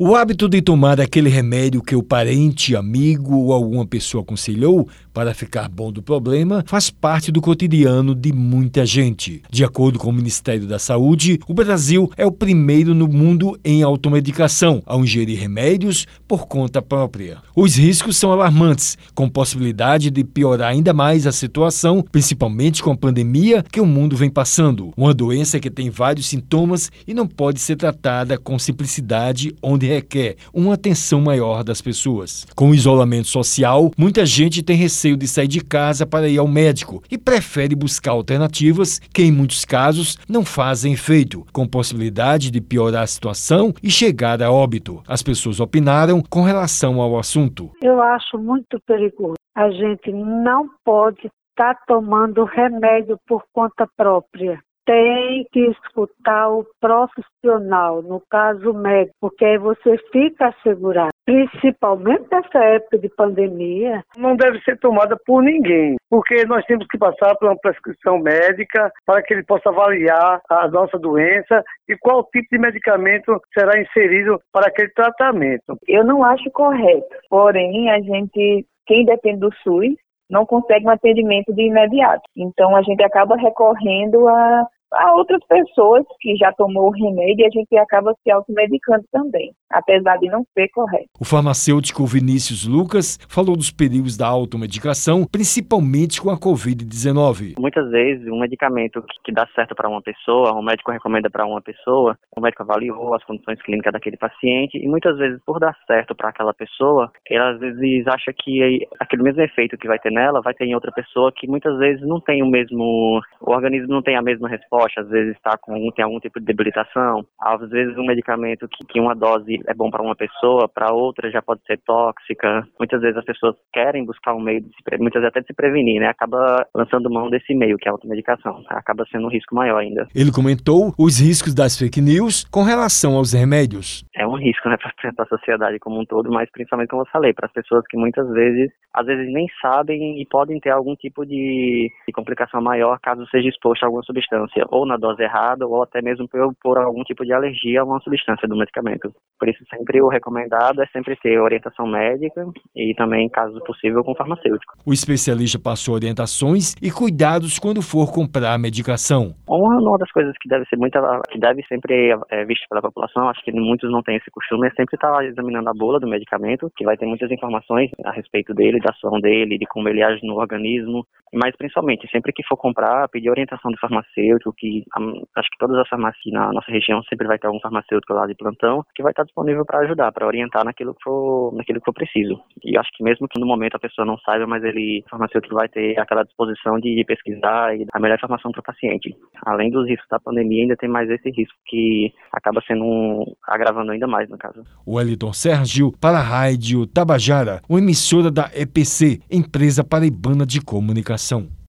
O hábito de tomar aquele remédio que o parente, amigo ou alguma pessoa aconselhou para ficar bom do problema faz parte do cotidiano de muita gente. De acordo com o Ministério da Saúde, o Brasil é o primeiro no mundo em automedicação ao ingerir remédios por conta própria. Os riscos são alarmantes, com possibilidade de piorar ainda mais a situação, principalmente com a pandemia que o mundo vem passando. Uma doença que tem vários sintomas e não pode ser tratada com simplicidade onde requer uma atenção maior das pessoas. Com o isolamento social, muita gente tem receio de sair de casa para ir ao médico e prefere buscar alternativas que, em muitos casos, não fazem efeito, com possibilidade de piorar a situação e chegar a óbito. As pessoas opinaram com relação ao assunto. Eu acho muito perigoso. A gente não pode estar tá tomando remédio por conta própria tem que escutar o profissional, no caso o médico, porque aí você fica assegurado. Principalmente nessa época de pandemia. Não deve ser tomada por ninguém, porque nós temos que passar por uma prescrição médica para que ele possa avaliar a nossa doença e qual tipo de medicamento será inserido para aquele tratamento. Eu não acho correto, porém a gente, quem depende do SUS, não consegue um atendimento de imediato. Então a gente acaba recorrendo a a outras pessoas que já tomou o remédio e a gente acaba se automedicando também, apesar de não ser correto. O farmacêutico Vinícius Lucas falou dos perigos da automedicação, principalmente com a Covid-19. Muitas vezes, um medicamento que dá certo para uma pessoa, o médico recomenda para uma pessoa, o médico avaliou as condições clínicas daquele paciente e muitas vezes, por dar certo para aquela pessoa, ela às vezes acha que aquele mesmo efeito que vai ter nela vai ter em outra pessoa que muitas vezes não tem o mesmo, o organismo não tem a mesma resposta às vezes está com tem algum tipo de debilitação, às vezes um medicamento que, que uma dose é bom para uma pessoa, para outra já pode ser tóxica. Muitas vezes as pessoas querem buscar um meio de se, muitas vezes até de se prevenir, né? Acaba lançando mão desse meio que é a automedicação, acaba sendo um risco maior ainda. Ele comentou os riscos das fake news com relação aos remédios. É um risco, né, para a sociedade como um todo, mas principalmente como eu falei, para as pessoas que muitas vezes, às vezes nem sabem e podem ter algum tipo de, de complicação maior caso seja exposto a alguma substância ou na dose errada ou até mesmo por, por algum tipo de alergia a uma substância do medicamento. Por isso, sempre o recomendado é sempre ter orientação médica e também, caso possível, com farmacêutico. O especialista passou orientações e cuidados quando for comprar a medicação. Uma, uma das coisas que deve ser muito, que deve sempre é vista pela população, acho que muitos não têm esse costume, é sempre estar examinando a bula do medicamento, que vai ter muitas informações a respeito dele, da ação dele, de como ele age no organismo, mas principalmente, sempre que for comprar, pedir orientação do farmacêutico, que acho que todas as farmácias na nossa região sempre vai ter algum farmacêutico lá de plantão que vai estar disponível para ajudar, para orientar naquilo que for, naquilo que for preciso. E acho que mesmo que no momento a pessoa não saiba, mas ele, o farmacêutico vai ter aquela disposição de pesquisar e a melhor informação para o paciente. Além dos riscos da pandemia, ainda tem mais esse risco que acaba sendo um, agravando ainda mais no caso. O Eliton Sérgio para a Rádio Tabajara, uma emissora da EPC, Empresa Paraibana de Comunicação.